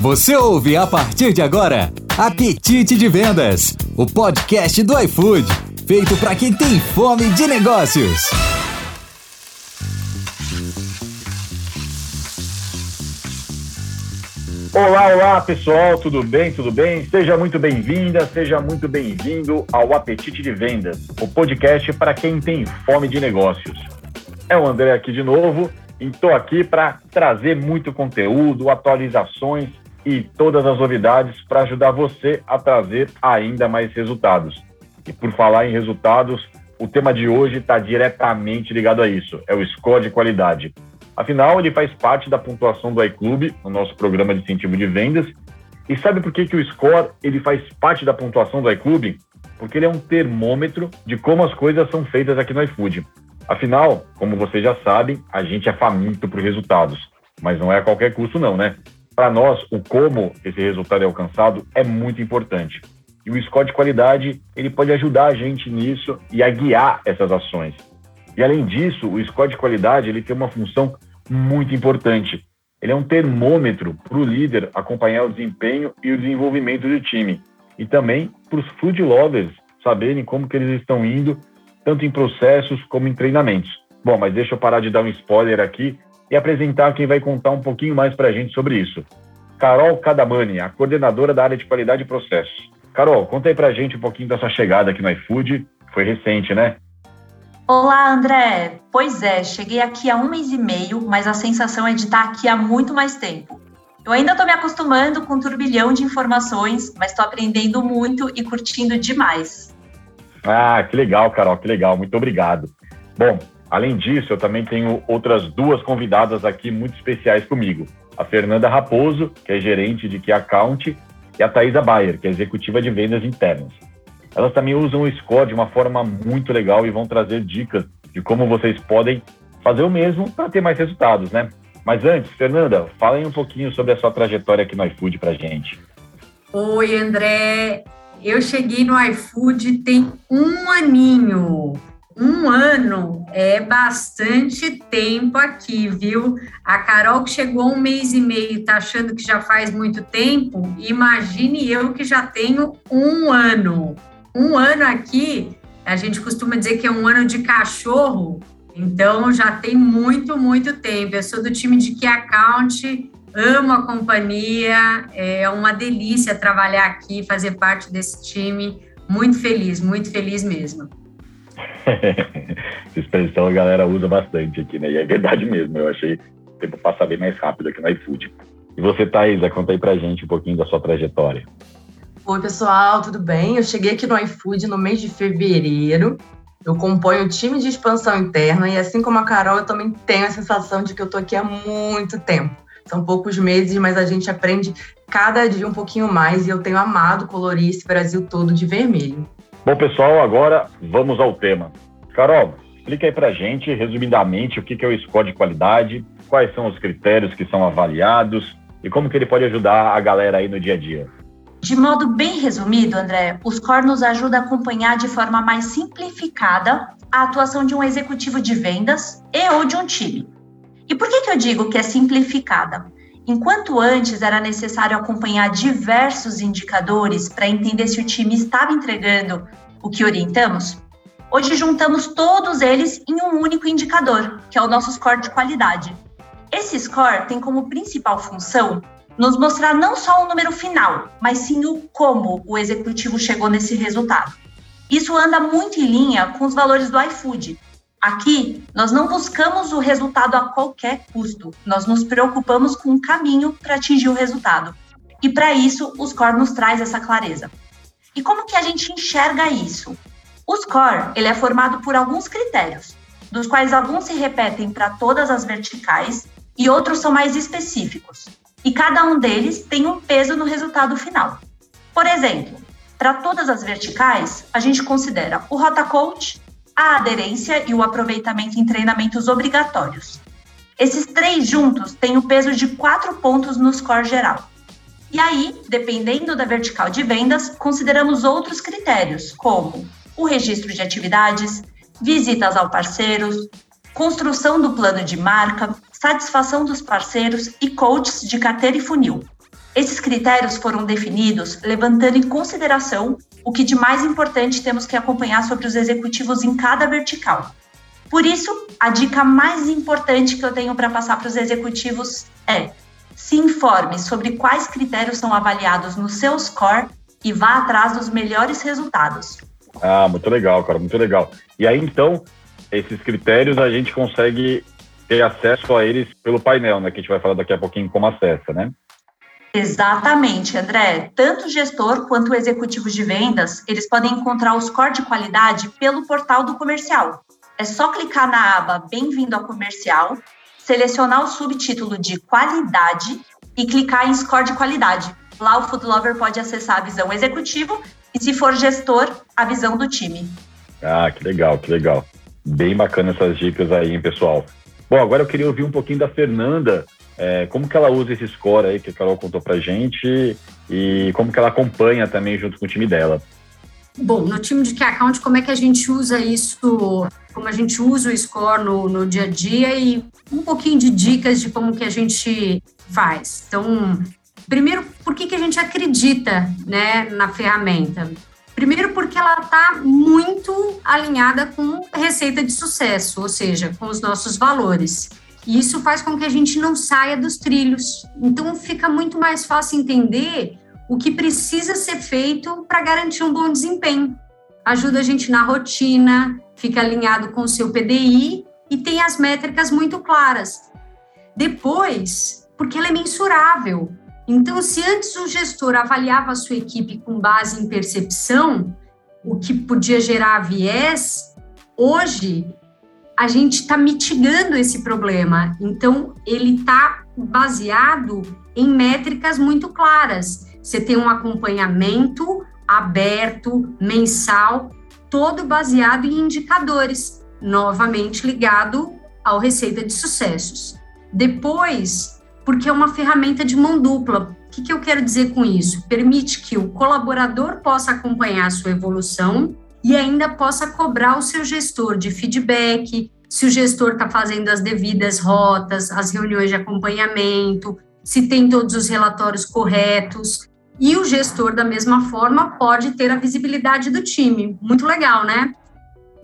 Você ouve a partir de agora Apetite de Vendas, o podcast do iFood, feito para quem tem fome de negócios. Olá, olá pessoal, tudo bem? Tudo bem? Seja muito bem-vinda, seja muito bem-vindo ao Apetite de Vendas, o podcast para quem tem fome de negócios. É o André aqui de novo e estou aqui para trazer muito conteúdo, atualizações e todas as novidades para ajudar você a trazer ainda mais resultados. E por falar em resultados, o tema de hoje está diretamente ligado a isso, é o score de qualidade. Afinal, ele faz parte da pontuação do iClube, o nosso programa de incentivo de vendas. E sabe por que, que o score ele faz parte da pontuação do iClube? Porque ele é um termômetro de como as coisas são feitas aqui no iFood. Afinal, como vocês já sabem, a gente é faminto por resultados, mas não é a qualquer custo não, né? Para nós, o como esse resultado é alcançado é muito importante. E o score de qualidade, ele pode ajudar a gente nisso e a guiar essas ações. E além disso, o score de qualidade, ele tem uma função muito importante. Ele é um termômetro para o líder acompanhar o desempenho e o desenvolvimento do time. E também para os food lovers saberem como que eles estão indo, tanto em processos como em treinamentos. Bom, mas deixa eu parar de dar um spoiler aqui e apresentar quem vai contar um pouquinho mais para a gente sobre isso. Carol Cadamani, a coordenadora da área de qualidade e processos. Carol, conta aí para a gente um pouquinho da sua chegada aqui no iFood. Foi recente, né? Olá, André. Pois é, cheguei aqui há um mês e meio, mas a sensação é de estar aqui há muito mais tempo. Eu ainda estou me acostumando com um turbilhão de informações, mas estou aprendendo muito e curtindo demais. Ah, que legal, Carol, que legal. Muito obrigado. Bom, Além disso, eu também tenho outras duas convidadas aqui muito especiais comigo. A Fernanda Raposo, que é gerente de Key Account, e a Thaisa Bayer, que é executiva de vendas internas. Elas também usam o Score de uma forma muito legal e vão trazer dicas de como vocês podem fazer o mesmo para ter mais resultados, né? Mas antes, Fernanda, fala aí um pouquinho sobre a sua trajetória aqui no iFood para gente. Oi, André. Eu cheguei no iFood tem um aninho um ano é bastante tempo aqui, viu? A Carol que chegou um mês e meio, tá achando que já faz muito tempo? Imagine eu que já tenho um ano. Um ano aqui, a gente costuma dizer que é um ano de cachorro, então já tem muito, muito tempo. Eu sou do time de Key Account, amo a companhia, é uma delícia trabalhar aqui, fazer parte desse time. Muito feliz, muito feliz mesmo. Essa expressão a galera usa bastante aqui, né? E é verdade mesmo. Eu achei o tempo passar bem mais rápido aqui no iFood. E você, Thaisa, conta aí pra gente um pouquinho da sua trajetória. Oi, pessoal, tudo bem? Eu cheguei aqui no iFood no mês de fevereiro. Eu componho o time de expansão interna e, assim como a Carol, eu também tenho a sensação de que eu tô aqui há muito tempo. São poucos meses, mas a gente aprende cada dia um pouquinho mais e eu tenho amado colorir esse Brasil todo de vermelho. Bom, pessoal, agora vamos ao tema. Carol, explica aí para gente, resumidamente, o que é o score de qualidade, quais são os critérios que são avaliados e como que ele pode ajudar a galera aí no dia a dia. De modo bem resumido, André, o score nos ajuda a acompanhar de forma mais simplificada a atuação de um executivo de vendas e ou de um time. E por que, que eu digo que é simplificada? Enquanto antes era necessário acompanhar diversos indicadores para entender se o time estava entregando o que orientamos, hoje juntamos todos eles em um único indicador, que é o nosso score de qualidade. Esse score tem como principal função nos mostrar não só o número final, mas sim o como o executivo chegou nesse resultado. Isso anda muito em linha com os valores do iFood, Aqui, nós não buscamos o resultado a qualquer custo, nós nos preocupamos com o caminho para atingir o resultado. E para isso, o score nos traz essa clareza. E como que a gente enxerga isso? O score ele é formado por alguns critérios, dos quais alguns se repetem para todas as verticais e outros são mais específicos. E cada um deles tem um peso no resultado final. Por exemplo, para todas as verticais, a gente considera o Rota Coach, a aderência e o aproveitamento em treinamentos obrigatórios. Esses três juntos têm o peso de quatro pontos no score geral. E aí, dependendo da vertical de vendas, consideramos outros critérios, como o registro de atividades, visitas ao parceiros, construção do plano de marca, satisfação dos parceiros e coaches de carteira e funil. Esses critérios foram definidos levantando em consideração o que de mais importante temos que acompanhar sobre os executivos em cada vertical. Por isso, a dica mais importante que eu tenho para passar para os executivos é: se informe sobre quais critérios são avaliados no seu score e vá atrás dos melhores resultados. Ah, muito legal, cara, muito legal. E aí, então, esses critérios a gente consegue ter acesso a eles pelo painel, né? Que a gente vai falar daqui a pouquinho como acessa, né? Exatamente, André. Tanto o gestor quanto o executivo de vendas, eles podem encontrar o score de qualidade pelo portal do comercial. É só clicar na aba Bem-vindo ao comercial, selecionar o subtítulo de qualidade e clicar em score de qualidade. Lá o Food Lover pode acessar a visão executivo e, se for gestor, a visão do time. Ah, que legal, que legal. Bem bacana essas dicas aí, hein, pessoal. Bom, agora eu queria ouvir um pouquinho da Fernanda, é, como que ela usa esse score aí que a Carol contou pra gente e como que ela acompanha também junto com o time dela. Bom, no time de Key Account, como é que a gente usa isso, como a gente usa o score no, no dia a dia e um pouquinho de dicas de como que a gente faz. Então, primeiro, por que, que a gente acredita né, na ferramenta? Primeiro, porque ela está muito alinhada com receita de sucesso, ou seja, com os nossos valores. E isso faz com que a gente não saia dos trilhos. Então, fica muito mais fácil entender o que precisa ser feito para garantir um bom desempenho. Ajuda a gente na rotina, fica alinhado com o seu PDI e tem as métricas muito claras. Depois, porque ela é mensurável. Então, se antes o gestor avaliava a sua equipe com base em percepção, o que podia gerar viés, hoje a gente está mitigando esse problema. Então, ele está baseado em métricas muito claras. Você tem um acompanhamento aberto, mensal, todo baseado em indicadores, novamente ligado ao Receita de Sucessos. Depois, porque é uma ferramenta de mão dupla. O que, que eu quero dizer com isso? Permite que o colaborador possa acompanhar a sua evolução e ainda possa cobrar o seu gestor de feedback, se o gestor está fazendo as devidas rotas, as reuniões de acompanhamento, se tem todos os relatórios corretos. E o gestor, da mesma forma, pode ter a visibilidade do time. Muito legal, né?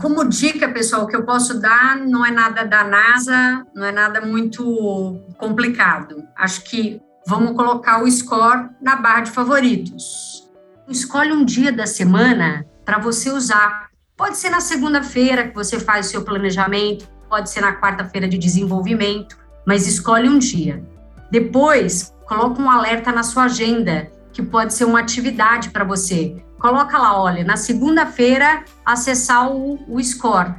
Como dica, pessoal, que eu posso dar não é nada da NASA, não é nada muito complicado. Acho que vamos colocar o score na barra de favoritos. Escolhe um dia da semana para você usar. Pode ser na segunda-feira que você faz o seu planejamento, pode ser na quarta-feira de desenvolvimento, mas escolhe um dia. Depois, coloca um alerta na sua agenda, que pode ser uma atividade para você. Coloca lá, olha, na segunda-feira, acessar o, o score.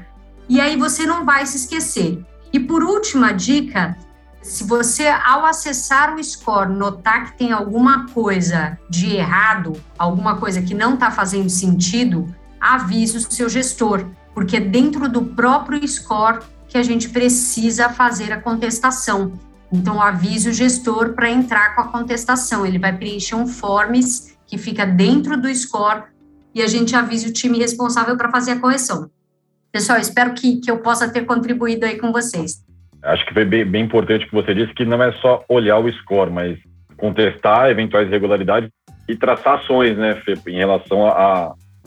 E aí você não vai se esquecer. E por última dica, se você, ao acessar o score, notar que tem alguma coisa de errado, alguma coisa que não está fazendo sentido, avise o seu gestor, porque é dentro do próprio score que a gente precisa fazer a contestação. Então, avise o gestor para entrar com a contestação. Ele vai preencher um forms que fica dentro do score e a gente avise o time responsável para fazer a correção. Pessoal, espero que, que eu possa ter contribuído aí com vocês. Acho que foi bem, bem importante que você disse que não é só olhar o score, mas contestar eventuais irregularidades e traçar ações, né, Fê, em relação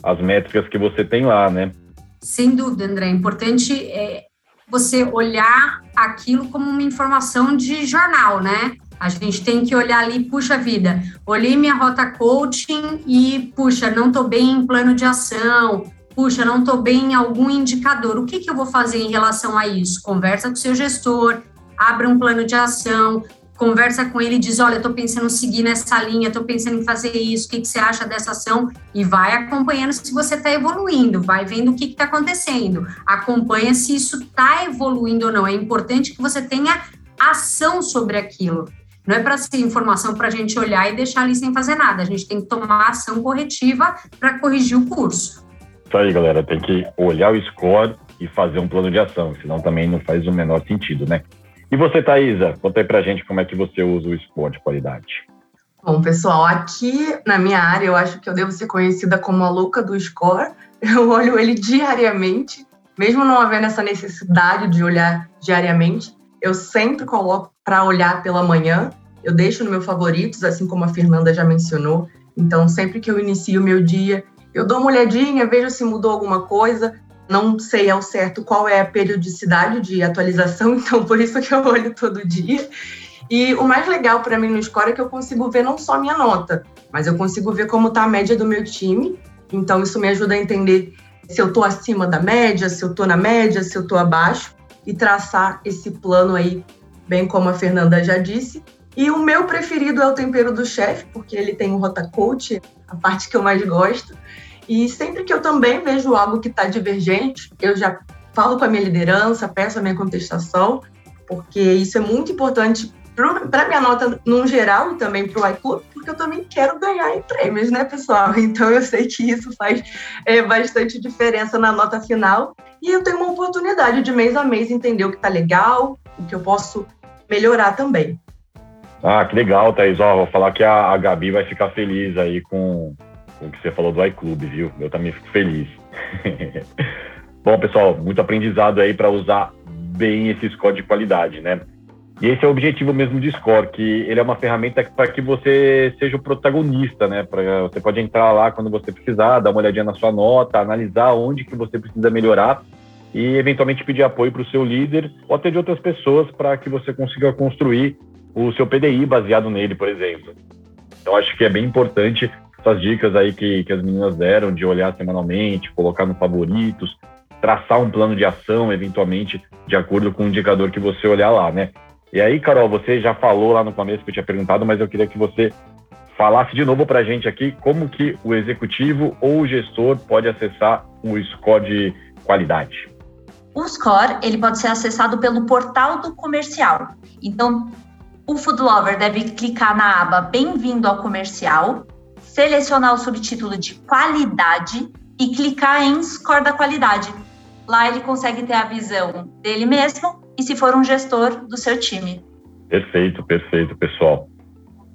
às métricas que você tem lá, né? Sem dúvida, André. É importante é, você olhar aquilo como uma informação de jornal, né? A gente tem que olhar ali, puxa vida, olhei minha rota coaching e, puxa, não estou bem em plano de ação, puxa, não estou bem em algum indicador. O que, que eu vou fazer em relação a isso? Conversa com o seu gestor, abra um plano de ação, conversa com ele e diz: Olha, estou pensando em seguir nessa linha, estou pensando em fazer isso, o que, que, você acha dessa ação? E vai acompanhando se você está evoluindo, vai vendo o que está acontecendo, acompanha se isso está evoluindo ou não. É importante que você tenha ação sobre aquilo. Não é para ser informação para a gente olhar e deixar ali sem fazer nada. A gente tem que tomar ação corretiva para corrigir o curso. Isso aí, galera. Tem que olhar o score e fazer um plano de ação, senão também não faz o menor sentido, né? E você, Thaisa, conta aí pra gente como é que você usa o score de qualidade. Bom, pessoal, aqui na minha área, eu acho que eu devo ser conhecida como a louca do score. Eu olho ele diariamente, mesmo não havendo essa necessidade de olhar diariamente, eu sempre coloco para olhar pela manhã. eu deixo no meu favoritos, assim como a Fernanda já mencionou. Então, sempre que eu inicio o meu dia, eu dou uma olhadinha, vejo se mudou alguma coisa. Não sei ao certo qual é a periodicidade de atualização, então por isso que eu olho todo dia. E o mais legal para mim no Score é que eu consigo ver não só a minha nota, mas eu consigo ver como está a média do meu time. Então isso me ajuda a entender se eu estou acima da média, se eu estou na média, se eu estou abaixo e traçar esse plano aí, bem como a Fernanda já disse. E o meu preferido é o tempero do chefe, porque ele tem um rota coach, a parte que eu mais gosto. E sempre que eu também vejo algo que está divergente, eu já falo com a minha liderança, peço a minha contestação, porque isso é muito importante para minha nota no geral e também para o iClub, porque eu também quero ganhar em prêmios, né, pessoal? Então eu sei que isso faz é, bastante diferença na nota final e eu tenho uma oportunidade de mês a mês entender o que está legal, o que eu posso melhorar também. Ah, que legal, Thaís. Ó, vou falar que a, a Gabi vai ficar feliz aí com, com o que você falou do iClub, viu? Eu também fico feliz. Bom, pessoal, muito aprendizado aí para usar bem esse score de qualidade, né? E esse é o objetivo mesmo de Score, que ele é uma ferramenta para que você seja o protagonista, né? Pra, você pode entrar lá quando você precisar, dar uma olhadinha na sua nota, analisar onde que você precisa melhorar e eventualmente pedir apoio para o seu líder ou até de outras pessoas para que você consiga construir o seu PDI baseado nele, por exemplo. Então acho que é bem importante essas dicas aí que, que as meninas deram de olhar semanalmente, colocar no favoritos, traçar um plano de ação, eventualmente, de acordo com o indicador que você olhar lá, né? E aí, Carol, você já falou lá no começo que eu tinha perguntado, mas eu queria que você falasse de novo para a gente aqui como que o executivo ou o gestor pode acessar o score de qualidade. O score ele pode ser acessado pelo portal do comercial. Então, o food lover deve clicar na aba Bem-vindo ao comercial, selecionar o subtítulo de qualidade e clicar em score da qualidade. Lá ele consegue ter a visão dele mesmo e se for um gestor do seu time. Perfeito, perfeito, pessoal.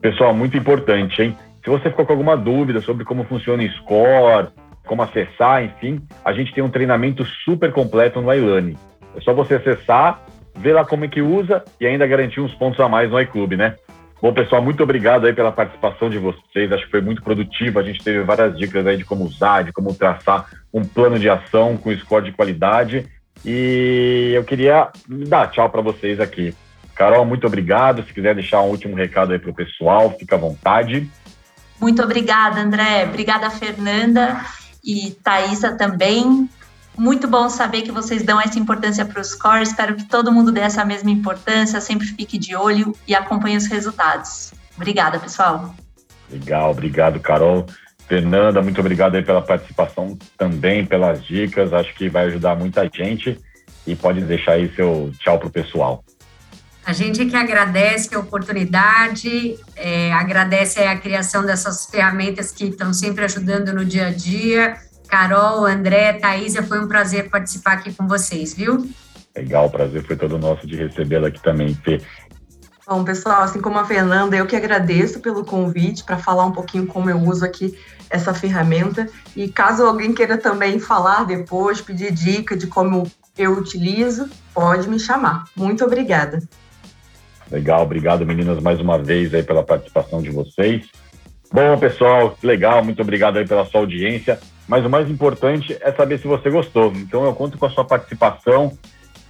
Pessoal, muito importante, hein? Se você ficou com alguma dúvida sobre como funciona o Score, como acessar, enfim, a gente tem um treinamento super completo no iLearning. É só você acessar, ver lá como é que usa e ainda garantir uns pontos a mais no iClube, né? Bom, pessoal, muito obrigado aí pela participação de vocês. Acho que foi muito produtivo. A gente teve várias dicas aí de como usar, de como traçar um plano de ação com score de qualidade. E eu queria dar tchau para vocês aqui. Carol, muito obrigado. Se quiser deixar um último recado aí para o pessoal, fica à vontade. Muito obrigada, André. Obrigada, Fernanda e Thaisa também. Muito bom saber que vocês dão essa importância para os cores. Espero que todo mundo dê essa mesma importância, sempre fique de olho e acompanhe os resultados. Obrigada, pessoal. Legal, obrigado, Carol. Fernanda, muito obrigado aí pela participação também, pelas dicas. Acho que vai ajudar muita gente. E pode deixar aí seu tchau para o pessoal. A gente que agradece a oportunidade, é, agradece a criação dessas ferramentas que estão sempre ajudando no dia a dia. Carol, André, Thaisa, foi um prazer participar aqui com vocês, viu? Legal, o prazer foi todo nosso de recebê-la aqui também, Fê. Bom, pessoal, assim como a Fernanda, eu que agradeço pelo convite para falar um pouquinho como eu uso aqui essa ferramenta. E caso alguém queira também falar depois, pedir dica de como eu utilizo, pode me chamar. Muito obrigada. Legal, obrigado meninas mais uma vez aí pela participação de vocês. Bom, pessoal, legal, muito obrigado aí pela sua audiência. Mas o mais importante é saber se você gostou. Então eu conto com a sua participação,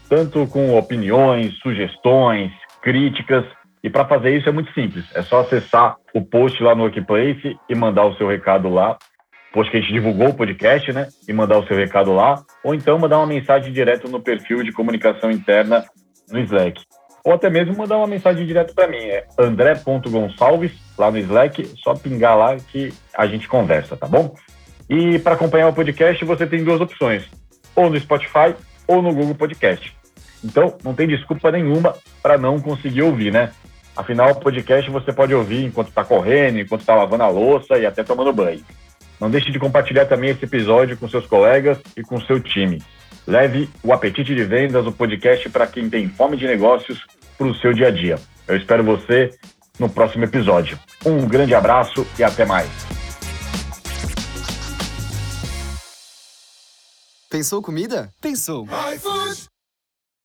tanto com opiniões, sugestões, críticas. E para fazer isso é muito simples. É só acessar o post lá no Workplace e mandar o seu recado lá. Post que a gente divulgou o podcast, né? E mandar o seu recado lá. Ou então mandar uma mensagem direto no perfil de comunicação interna no Slack. Ou até mesmo mandar uma mensagem direto para mim. É andré.gonçalves, lá no Slack. Só pingar lá que a gente conversa, tá bom? E para acompanhar o podcast, você tem duas opções: ou no Spotify ou no Google Podcast. Então, não tem desculpa nenhuma para não conseguir ouvir, né? Afinal, o podcast você pode ouvir enquanto está correndo, enquanto está lavando a louça e até tomando banho. Não deixe de compartilhar também esse episódio com seus colegas e com seu time. Leve o Apetite de Vendas, o podcast para quem tem fome de negócios, para o seu dia a dia. Eu espero você no próximo episódio. Um grande abraço e até mais. Pensou comida? Pensou. iFood!